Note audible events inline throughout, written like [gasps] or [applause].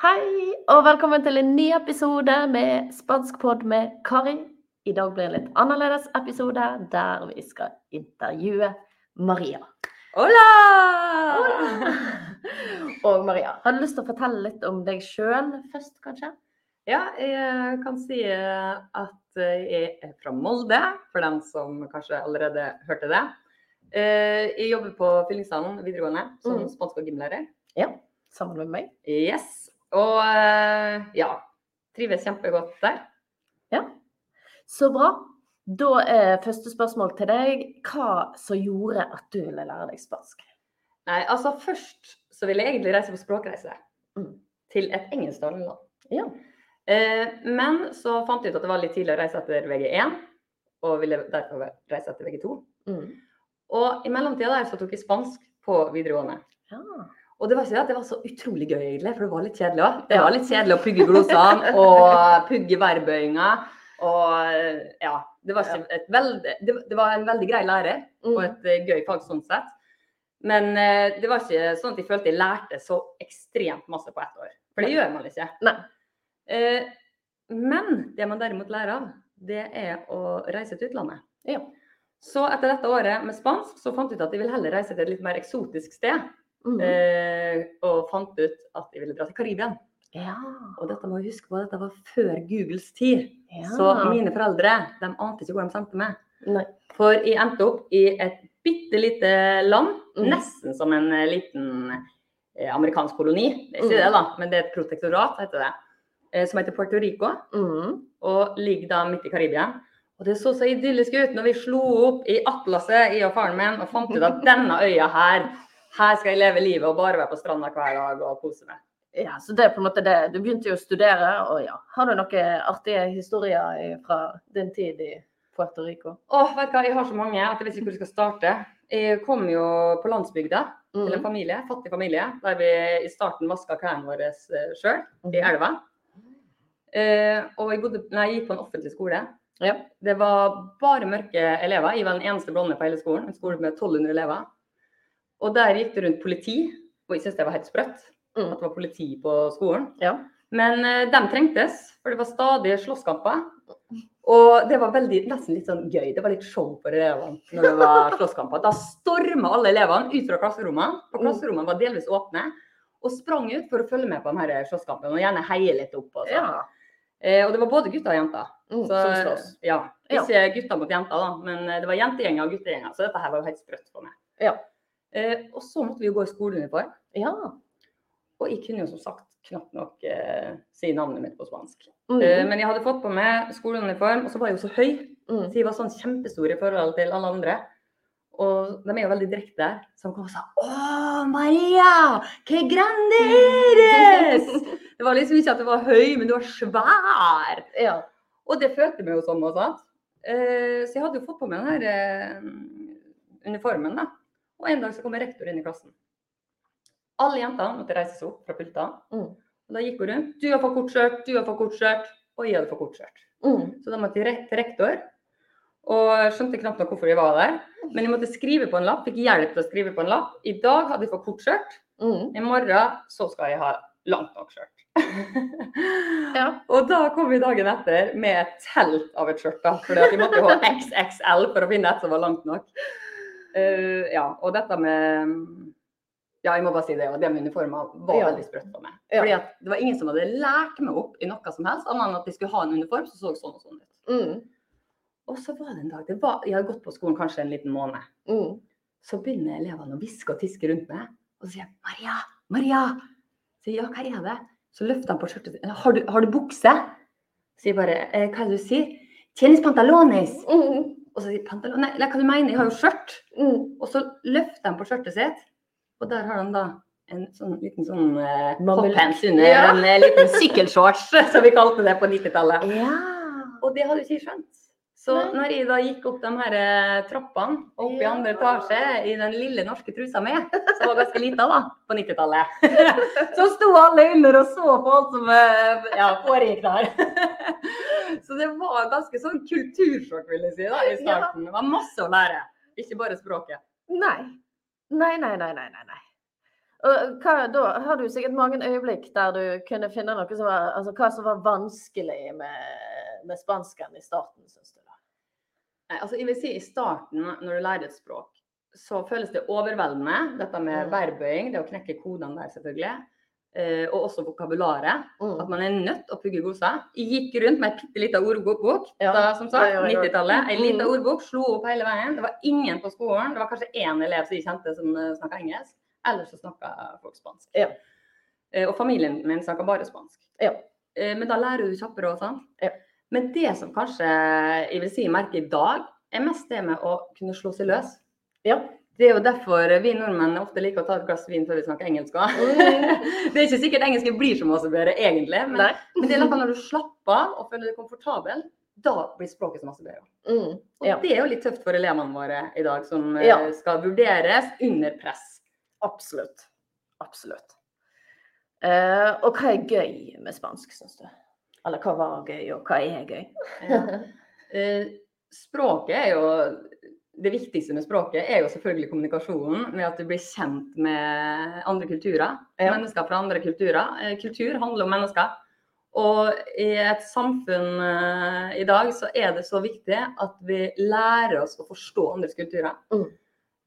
Hei, og velkommen til en ny episode med Spanskpod med Kari. I dag blir det en litt annerledes episode der vi skal intervjue Maria. Hola! [laughs] Og Maria, har du lyst til å fortelle litt om deg sjøl først, kanskje? Ja, jeg kan si at jeg er fra Molde, for dem som kanskje allerede hørte det. Eh, Jeg jobber på Fyllingsdalen videregående som Mhm. spansk- og gymlærer. Ja, sammen med meg. Yes. Og eh, ja, trives kjempegodt der. Ja, så bra. Da er første spørsmål til deg hva som gjorde at du ville lære deg spansk? Nei, altså først så ville jeg egentlig reise på språkreise Mm. til et engelsktalende land. Ja. Eh, Men så fant jeg ut at det var litt tidlig å reise etter VG1, og ville derfor reise etter VG2. Mm. Og i mellomtida der så tok jeg spansk på videregående. ja. Og det var ikke det at det var så utrolig gøy, egentlig, for det var litt kjedelig òg. Det var litt kjedelig å pugge glosene [laughs] og pugge verbøyinga. Og ja, det var, ikke et veld, det, var en veldig grei lærer og Mm. et eh, gøy fag sånn sett. Men eh, det var ikke sånn at jeg følte jeg lærte så ekstremt masse på ett år. For det gjør man ikke. Nei. Eh, Men det man derimot lærer av, det er å reise til utlandet. Ja. Så etter dette året med spansk, så fant jeg ut at jeg ville heller reise til et litt mer eksotisk sted. Mm. Eh, og fant ut at jeg ville dra til Karibia. Ja. Og dette må vi huske på, dette var før Googles tid. ja. Så mine foreldre de ante ikke hvor de sendte meg. Nei. For jeg endte opp i et bitte lite land, Mm. nesten som en eh, liten eh, amerikansk koloni. Det er ikke Mm. det, da, men det er et protektorat, heter det. Eh, som heter Puerto Rico, Mm. og ligger da midt i Karibia. Og det så så idyllisk ut når vi slo opp i atlaset, jeg og faren min, og fant ut at denne øya her, her skal jeg leve livet og bare være på stranda hver dag og kose meg. Ja, så det er på en måte det. Du begynte jo å studere, og ja. Har du noen artige historier fra din tid i Puerto Rico? Åh, vet du hva, jeg har så mange at jeg vet ikke hvor jeg skal starte. Jeg kom jo på landsbygda til en Mm. familie, fattig familie, der vi i starten vaska klærne våre sjøl i elva. Eh, og jeg, bodde, nei, jeg gikk på en offentlig skole. Ja. Det var bare mørke elever. Jeg var den eneste blonde på hele skolen. En skole med 1200 elever. Og der gikk det rundt politi, og jeg syntes det var helt sprøtt Mm. at det var politi på skolen. Ja. Men uh, de trengtes, for det var stadig slåsskamper. Og det var veldig, nesten litt sånn gøy. Det var litt show for elevene når det var [laughs] slåsskamper. Da storma alle elevene ut fra klasserommene, for Mm. klasserommene var delvis åpne, og sprang ut for å følge med på de her slåsskampene og gjerne heie litt opp. Og, sånn. ja. eh, og det var både gutter og jenter. Mm, Så, som slåss. ja, Ja. ikke gutter mot jenter, da, men eh, det var jentegjenger og guttegjenger. Så dette her var jo helt sprøtt for meg. Ja. Eh, og så måtte vi jo gå i skoleuniform. Ja. Og jeg kunne jo som sagt knapt nok eh, si navnet mitt på spansk. Mm. Eh, men jeg hadde fått på meg skoleuniform, og så var jeg jo så høy. Mm. Så jeg var sånn kjempestor i forhold til alle andre. Og de er jo veldig direkte. Så de kom og sa Å, Maria! Que grande eres! [laughs] Det var liksom ikke at du var høy, men du var svær. Ja. Og det følte meg jo sånn også. Eh, så jeg hadde jo fått på meg den her eh, uniformen, da. Og en dag så kommer rektor inn i klassen. Alle jentene måtte reise seg opp fra pultene. Mm. Og da gikk hun rundt. Du har for kort skjørt, du har for kort skjørt. Og jeg hadde for kort skjørt. Mm. Så da måtte jeg til rektor. Og skjønte knapt nok hvorfor jeg var der. Men jeg måtte skrive på en lapp. Fikk hjelp til å skrive på en lapp. I dag hadde jeg for kort skjørt. Mm. I morgen så skal jeg ha langt nok skjørt. [laughs] Ja. Og da kom vi dagen etter med et telt av et skjørt. da, fordi vi måtte jo ha [laughs] XXL for å finne et som var langt nok. Eh, ja, og dette med Ja, jeg må bare si det. Og det med uniformer var Ja. veldig sprøtt for meg. Ja. Fordi at det var ingen som hadde lært meg opp i noe som helst, annet enn at de skulle ha en uniform som så sånn og sånn ut. Mm. Og så var det en dag det var, Jeg hadde gått på skolen kanskje en liten måned. Mm. Så begynner elevene å hviske og tiske rundt meg. Og så sier jeg 'Maria! Maria!' Så sier jeg, ja, hva er det? Så løfter han på skjørtet. Har du, har du bukse? Sier bare eh, Hva er det du sier? Tienes pantalones. Mm. Og så sier pantalon... Nei, hva du mener? Jeg har jo skjørt. Mm. Og så løfter han på skjørtet sitt, og der har han da en sånn liten sånn eh, Mammel- hotpants under Ja. en eh, liten sykkelshorts, [laughs] som vi kalte det på 90-tallet. Ja. Og det hadde ikke jeg skjønt. Så når jeg da gikk opp de her eh, trappene opp i andre etasje i den lille norske trusa mi, som var ganske lita da, på 90-tallet, [laughs] så sto alle under og så på alt som eh, ja, foregikk der. [laughs] Så det var ganske sånn kultursjokk, vil jeg si, da, i starten. Det var masse å lære, ikke bare språket. Nei. Nei, nei, nei, nei, nei. nei. Og hva, da har du sikkert mange øyeblikk der du kunne finne noe som var Altså hva som var vanskelig med, med spansken i starten, syns du? Nei, altså jeg vil si I starten, når du lærer et språk, så føles det overveldende. Dette med Mm. verbbøying, det å knekke kodene der, selvfølgelig. Eh, og også vokabularet. At man er nødt til å pugge gloser. Jeg gikk rundt med ei bitte lita ordbok. Ja, Da, som sagt, det gjør jeg 90-tallet. Ei lita Mm. ordbok, slo opp hele veien. Det var ingen på skolen. Det var kanskje én elev som jeg kjente som snakka engelsk. Ellers så snakka folk spansk. Ja. Eh, og familien min snakka bare spansk. Ja. Eh, men da lærer du kjappere og sånn. Ja. Men det som kanskje jeg vil si merker i dag, er mest det med å kunne slå seg løs. Ja. Det er jo derfor vi nordmenn ofte liker å ta et glass vin før vi snakker engelsk òg. [laughs] Det er ikke sikkert engelsk blir så mye bedre egentlig, men, men det er noe når du slapper av og føler deg komfortabel, da blir språket så mye bedre. Mm. Og det er jo litt tøft for elevene våre i dag, som eh, Ja. skal vurderes under press. Absolutt. Absolutt. Uh, og hva er gøy med spansk, syns du? Eller hva var gøy, og hva er gøy? [laughs] Ja. Eh, språket er jo Det viktigste med språket er jo selvfølgelig kommunikasjonen, med at du blir kjent med andre kulturer. Ja. Mennesker fra andre kulturer. Eh, kultur handler om mennesker. Og i et samfunn eh, i dag så er det så viktig at vi lærer oss å forstå andres kulturer. Mm.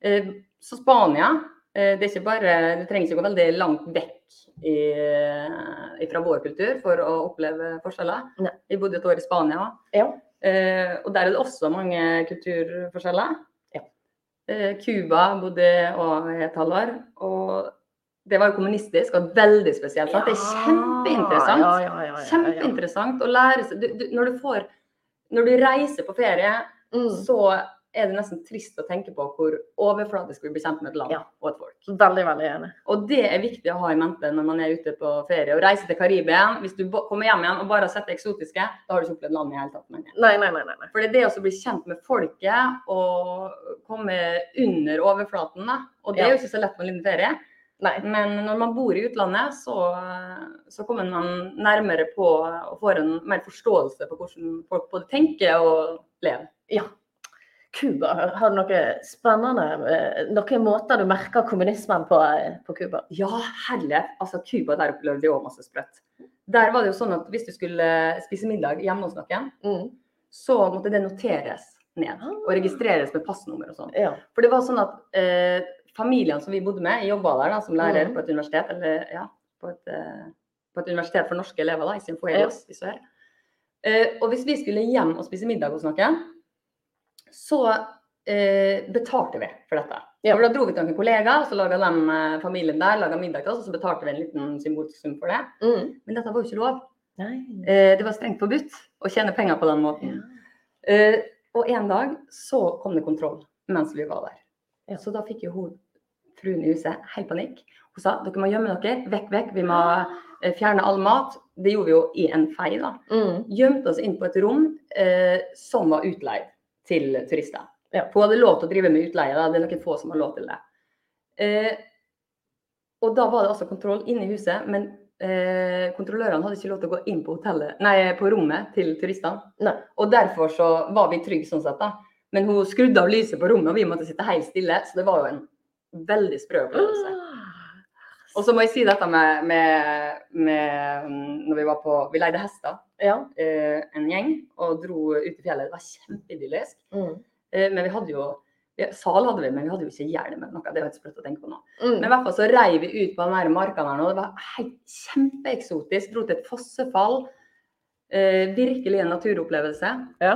Eh, så Spania det er ikke bare, Du trenger ikke gå veldig langt vekk i, fra vår kultur for å oppleve forskjeller. Nei. Vi bodde et år i Spania. Ja. Eh, og der er det også mange kulturforskjeller. Ja. Eh, Cuba bodde òg et halvår. Og det var jo kommunistisk og veldig spesielt. sant? Det er kjempeinteressant. Ja, ja, ja, ja, ja, ja. Kjempeinteressant å lære seg du, du, når, du får, når du reiser på ferie, Mm. så er det nesten trist å tenke på hvor overflatisk vi blir kjent med et land Ja. og et folk. Veldig, veldig enig. Og det er viktig å ha i mente når man er ute på ferie. Og reise til Karibia. Hvis du kommer hjem igjen og bare har sett det eksotiske, da har du ikke opplevd landet i hele tatt. Nei, nei, nei. nei. For det er det å bli kjent med folket og komme under overflaten, da. Og det er jo ikke så lett på en liten ferie. nei. Men når man bor i utlandet, så, så kommer man nærmere på og får en mer forståelse på hvordan folk både tenker og lever. Ja. Cuba, har du noe spennende eh, Noen måter du merker kommunismen på eh, på Cuba? Ja, herlighet. Altså, Cuba, der opplevde jeg òg masse sprøtt. Der var det jo sånn at hvis du skulle spise middag hjemme hos noen, Mm. så måtte det noteres ned og registreres med passnummer og sånn. Ja. For det var sånn at eh, familiene som vi bodde med, jobba der da, som lærer mm. på et universitet, eller ja, på et, eh, på et universitet for norske elever da, i sin i sør. Eh, og hvis vi skulle hjem og spise middag hos noen, så eh, betalte vi for dette. Ja. For da dro vi til noen kollegaer, så laga de eh, familien der laget middag til oss, og så betalte vi en liten symbolsk sum for det. Mm. Men dette var jo ikke lov. Eh, det var strengt forbudt å tjene penger på den måten. Eh, og en dag så kom det kontroll mens vi var der. Ja. Så da fikk jo hun, fruen i huset helt panikk. Hun sa dere må gjemme dere, vekk, vekk. Vi må eh, fjerne all mat. Det gjorde vi jo i en fei. da. Mm. Gjemte oss inn på et rom eh, som var utleid til turister. Ja. Hun hadde lov til å drive med utleie, da. det er noen få som har lov til det. Eh, og da var det altså kontroll inne i huset, men eh, kontrollørene hadde ikke lov til å gå inn på, hotellet, nei, på rommet til turistene. Og derfor så var vi trygge sånn sett, da. Men hun skrudde av lyset på rommet, og vi måtte sitte helt stille. Så det var jo en veldig sprø opplevelse. [gasps] Og så må jeg si dette med, med, med mm, når vi var på Vi leide hester, Ja. eh, en gjeng, og dro ut i fjellet. Det var kjempeidyllisk. Mm. Eh, men vi hadde jo Sal hadde vi, men vi hadde jo ikke hjelm eller noe. Det var helt sprøtt å tenke på nå. Mm. Men i hvert fall så rei vi ut på den marka der nå. Det var helt kjempeeksotisk. Dro til et fossefall. Eh, virkelig en naturopplevelse. Ja.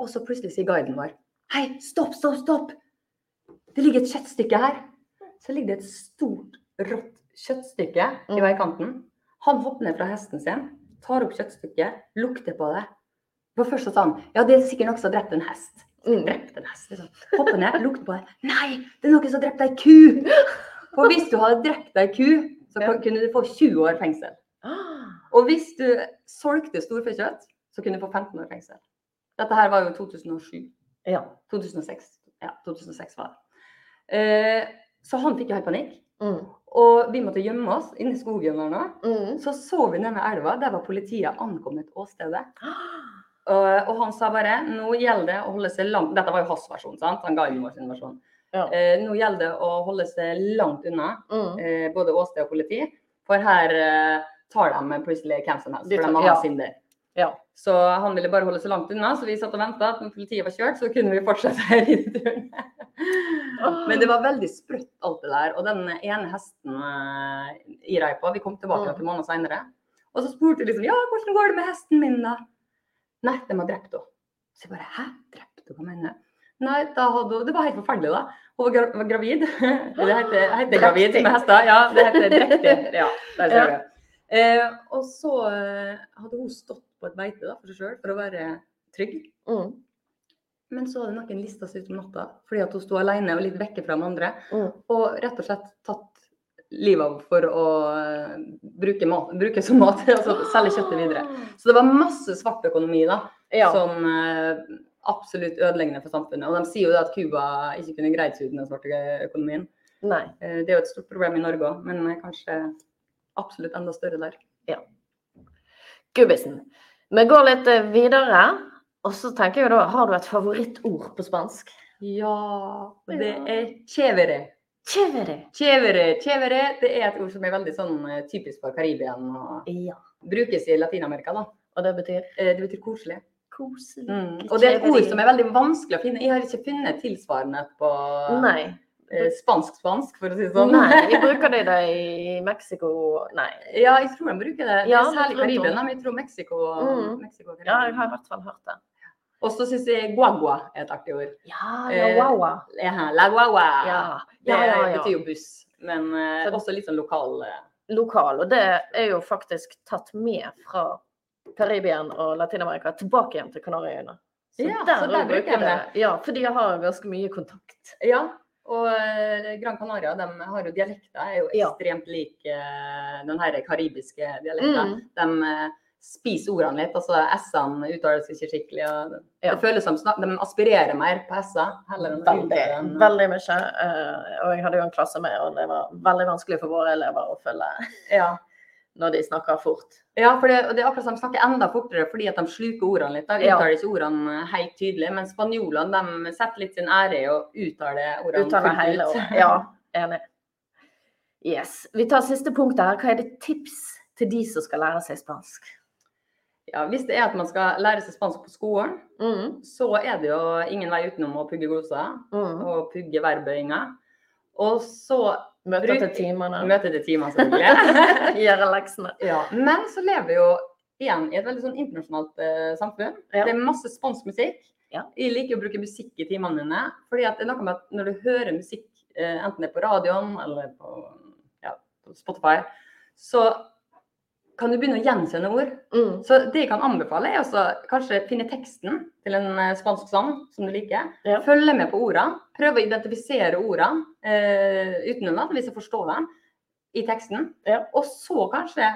Og så plutselig sier guiden vår Hei, stopp, stopp, stopp! Det ligger et kjøttstykke her. Så ligger det et stort, rått kjøttstykke i Mm. veikanten. Han hopper ned fra hesten sin, tar opp kjøttstykket, lukter på det. For først så sa han ja, det er sikkert noen som har drept en hest. Mm. Drept en hest, liksom. Hopper ned, lukter på det. Nei, det er noen som har drept ei ku! For hvis du hadde drept ei ku, så kunne du få 20 år fengsel. Ah. Og hvis du solgte storfekjøtt, så kunne du få 15 år fengsel. Dette her var jo 2007. Ja. 2006. Ja, 2006 var det. Eh, så han fikk jo helt panikk. Mm. Og vi måtte gjemme oss inne i skogen der nå. Mm. Så så vi ned ved elva, der var politiet ankommet åstedet. [gasps] Ah. Og, han sa bare nå gjelder det å holde seg langt Dette var jo hans versjon, sant? Han ga inn vår sin versjon. Ja. Eh, nå gjelder det å holde seg langt unna, Mm. eh, både åsted og politi. For her eh, tar de plutselig hvem som helst, for de må ja. sin der. Ja. Så han ville bare holde seg langt unna, så vi satt og venta. Når politiet var kjørt, så kunne vi fortsette [laughs] rideturen. Men det var veldig sprøtt alt det der. Og den ene hesten uh, jeg på, vi kom tilbake Mm. noen måneder senere. Og så spurte jeg liksom ja, hvordan går det med hesten min, da? Nei, de har drept henne. Så jeg bare hæ, drept henne? Hva mener du? Nei, hadde Det var helt forferdelig, da. Hun var, gra var gravid. [laughs] Det heter, heter gravid med hester. Ja, det heter drektig. [laughs] Ja, der ser Ja. du. Eh, og så eh, hadde hun stått på et beite da, for seg sjøl for å være trygg. Mm. Men så hadde noen lista seg ut om natta fordi at hun sto alene og litt vekke fra de andre. Mm. Og rett og slett tatt livet av for å eh, bruke, mat, bruke som mat. [laughs] altså selge kjøttet videre. Så det var masse svart økonomi da, Ja. som eh, absolutt ødeleggende for samfunnet. Og de sier jo at Cuba ikke kunne greid seg uten den svarte økonomien. Nei. Eh, det er jo et stort problem i Norge òg, men eh, kanskje absolutt enda større der. Ja. Gubbisen. Vi går litt eh, videre. Og så tenker jeg da, har du et favorittord på spansk? Ja, det er chevere. Chevere. Chevere, chevere, det er et ord som er veldig sånn eh, typisk for Karibia Ja. brukes i Latin-Amerika. da. Og det betyr Eh, Det betyr koselig. koselig. Mm. Og det er et ord som er veldig vanskelig å finne. Jeg har ikke funnet tilsvarende på Nei. Eh, spansk-spansk, for å si det sånn. Nei, jeg [laughs] bruker det i Mexico. Nei. Ja, jeg tror de bruker det. Det Ja, er særlig i rundt. Karibia, men jeg tror Mexico. Mm. Mexico Ja, jeg har i hvert fall hørt det. Og så syns jeg guagua er et artig ord. Ja, Eh, ja, wow. Ja, La guagua. Ja, Det ja, ja, det betyr jo buss, men eh, også litt sånn lokal eh, Lokal. Og det er jo faktisk tatt med fra Karibia og Latin-Amerika tilbake igjen til Kanariøyene. Ja, så der bruker jeg det. Ja, fordi jeg har ganske mye kontakt. Ja. Og eh, Gran Canaria de har jo dialekter, er jo ekstremt lik eh, den her karibiske dialekten. Mm. De eh, spiser ordene litt, altså S-ene uttales ikke skikkelig. Og det, Ja. det føles som de aspirerer mer på S-er Veldig, veldig mye. og jeg hadde jo en klasse med, og det var veldig vanskelig for våre elever å følge Ja. [laughs] når de snakker fort. Ja, for det, det er akkurat som de snakker enda fortere fordi at de sluker ordene litt. De uttaler ikke ordene helt tydelig, men spanjolene de setter litt sin ære i å uttale ordene Uttaler fullt hele ut. Ja, enig. Yes. Vi tar siste punkt her. Hva er det tips til de som skal lære seg spansk? Ja, hvis det er at man skal lære seg spansk på skolen, Mm, så er det jo ingen vei utenom å pugge gloser mm. og pugge verbøyinger. Og så Bruk- til timene. møte til timene, selvfølgelig. [laughs] Gjøre leksene. ja. Men så lever vi jo igjen i et veldig sånn internasjonalt eh, samfunn. Ja. Det er masse spansk musikk. Ja. Jeg liker å bruke musikk i timene mine. fordi at det er noe med at når du hører musikk, eh, enten det er på radioen eller på, ja, på Spotify, så kan du begynne å gjenkjenne ord. Mm. Så det jeg kan anbefale, er også kanskje finne teksten til en eh, spansk sang som du liker. Ja. Følge med på ordene. Prøve å identifisere ordene eh, uten hvis jeg forstår dem i teksten. Ja. Og så kanskje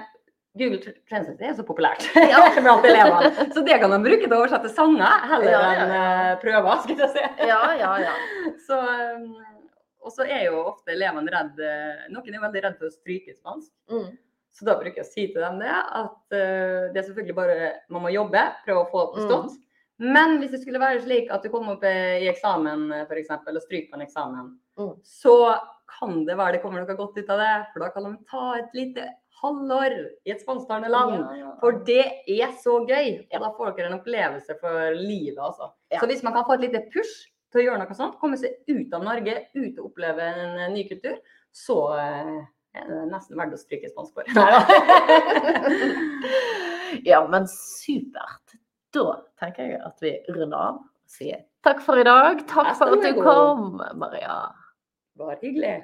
Google Translate er så populært Ja. [laughs] blant elevene. Så det kan de bruke til å oversette sanger heller Ja, enn uh, prøver. skal jeg si. Ja, ja, ja. [laughs] Så, um, og så er jo ofte elevene redd eh, Noen er veldig redd for å stryke spansk. Mm. Så da bruker jeg å si til dem det, at uh, det er selvfølgelig bare man må jobbe, prøve å få det bestått. Men hvis det skulle være slik at du kommer opp eh, i eksamen f.eks. og stryker på en eksamen, Mm. så kan det være det kommer noe godt ut av det. For da kan de ta et lite halvår i et spansktalende land. Ja, ja. For det er så gøy! Og da får dere en opplevelse for livet, altså. Ja. Så hvis man kan få et lite push til å gjøre noe sånt, komme seg ut av Norge, ut og oppleve en eh, ny kultur, så eh, er nesten verdt å stryke spansk for. [laughs] ja, men supert. Da tenker jeg at vi runder av. Sier takk for i dag. Takk for at du kom, Maria. Bare hyggelig.